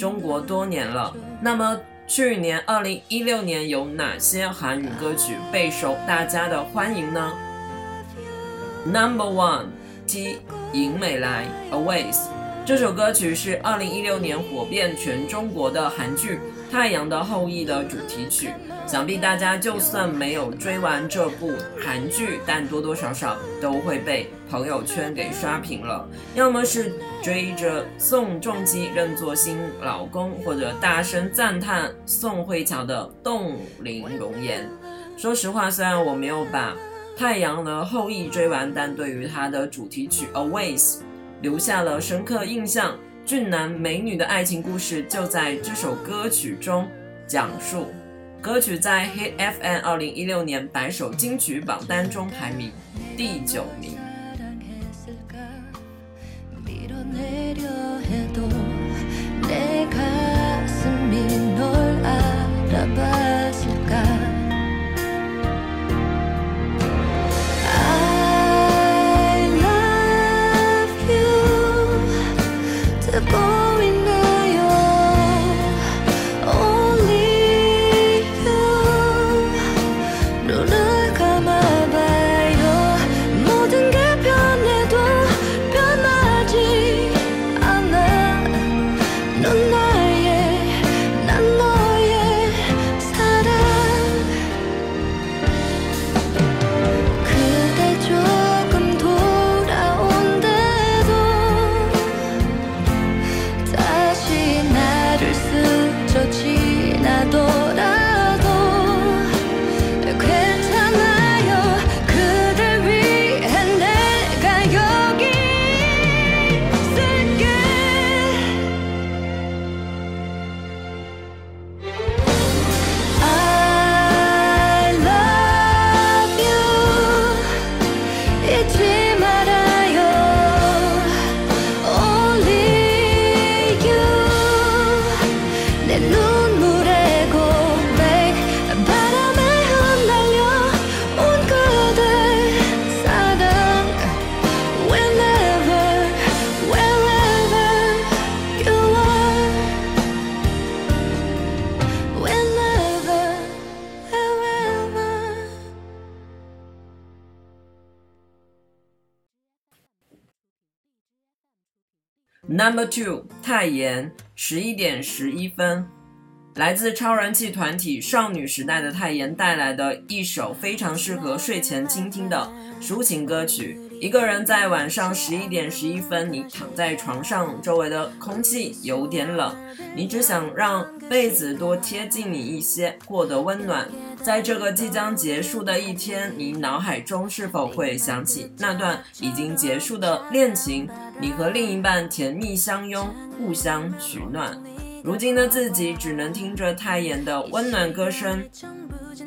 中国多年了。那么。去年二零一六年有哪些韩语歌曲备受大家的欢迎呢？Number one，T《尹美来》Always，这首歌曲是二零一六年火遍全中国的韩剧《太阳的后裔》的主题曲。想必大家就算没有追完这部韩剧，但多多少少都会被朋友圈给刷屏了。要么是追着宋仲基认作新老公，或者大声赞叹宋慧乔的冻龄容颜。说实话，虽然我没有把《太阳的后裔》追完，但对于它的主题曲《Always》留下了深刻印象。俊男美女的爱情故事就在这首歌曲中讲述。歌曲在 Hit FM 二零一六年白首金曲榜单中排名第九名。de luz. Number two，泰妍，十一点十一分，来自超人气团体少女时代的泰妍带来的一首非常适合睡前倾听的抒情歌曲。一个人在晚上十一点十一分，你躺在床上，周围的空气有点冷，你只想让被子多贴近你一些，过得温暖。在这个即将结束的一天，你脑海中是否会想起那段已经结束的恋情？你和另一半甜蜜相拥，互相取暖。如今的自己只能听着泰妍的温暖歌声，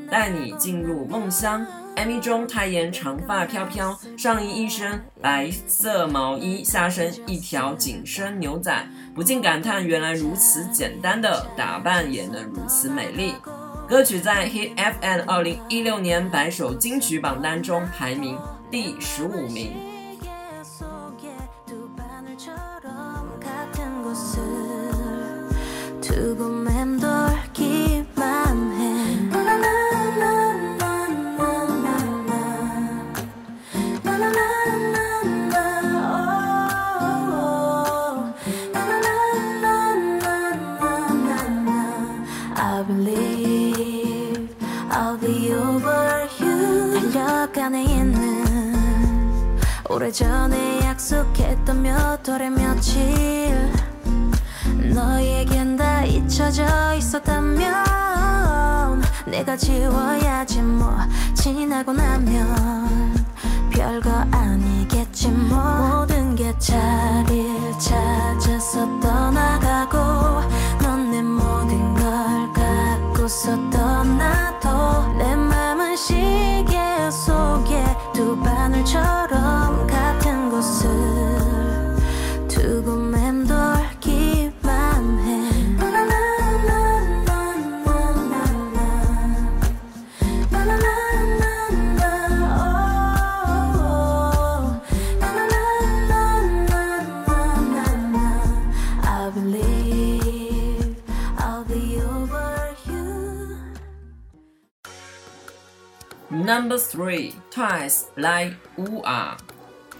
带你进入梦乡。MV 中，泰妍长发飘飘，上衣一身白色毛衣，下身一条紧身牛仔，不禁感叹：原来如此简单的打扮也能如此美丽。歌曲在 Hit FM 二零一六年百首金曲榜单中排名第十五名。 오래전에 약속했던 몇 월에 며칠 너에겐 다 잊혀져 있었다면 내가 지워야지 뭐 지나고 나면 별거 아니겠지 뭐 모든 게 자리를 찾아서 떠나가고 웃고 떠나 Number three, Twice like 乌啊。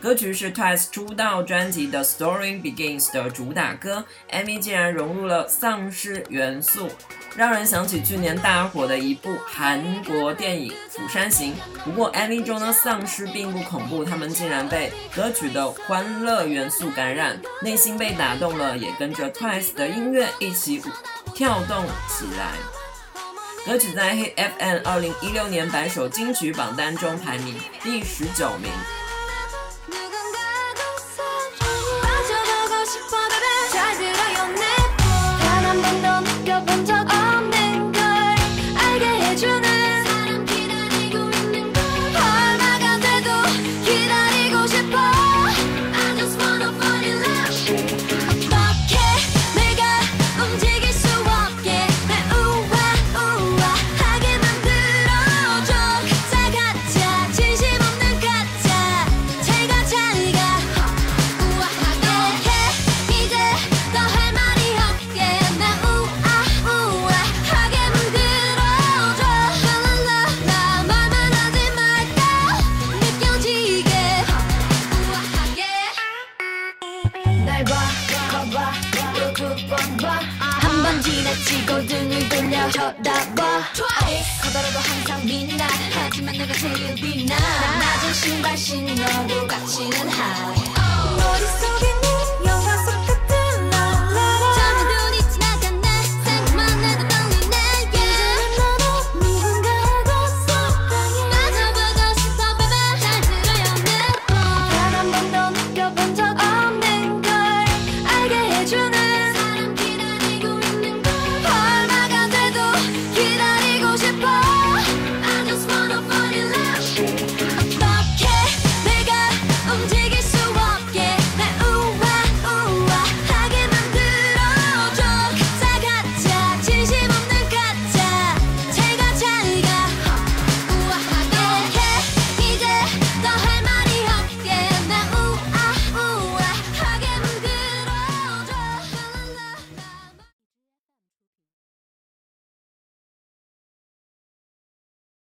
歌曲是 Twice 出道专辑的《Story Begins》的主打歌，MV 竟然融入了丧尸元素，让人想起去年大火的一部韩国电影《釜山行》。不过 MV 中的丧尸并不恐怖，他们竟然被歌曲的欢乐元素感染，内心被打动了，也跟着 Twice 的音乐一起跳动起来。歌曲在 Hit FM 二零一六年百首金曲榜单中排名第十九名。 빛나. 하지만 내가 제일 빛나. 낮은 신발 신어도 가치는 high. 머릿속에